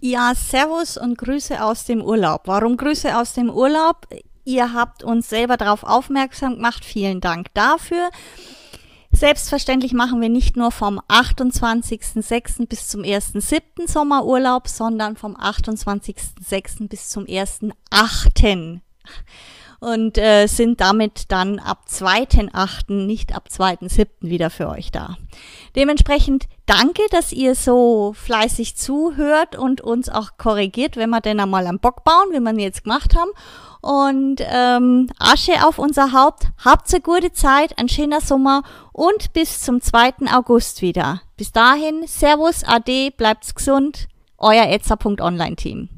Ja, Servus und Grüße aus dem Urlaub. Warum Grüße aus dem Urlaub? Ihr habt uns selber darauf aufmerksam gemacht. Vielen Dank dafür. Selbstverständlich machen wir nicht nur vom 28.06. bis zum 1.07. Sommerurlaub, sondern vom 28.06. bis zum 1.08 und äh, sind damit dann ab 2.8., nicht ab 2.7. wieder für euch da. Dementsprechend danke, dass ihr so fleißig zuhört und uns auch korrigiert, wenn wir denn einmal am Bock bauen, wie wir ihn jetzt gemacht haben. Und ähm, Asche auf unser Haupt. Habt eine gute Zeit, ein schöner Sommer und bis zum 2. August wieder. Bis dahin, Servus, Ade, bleibt's gesund. Euer Etzer.online-Team.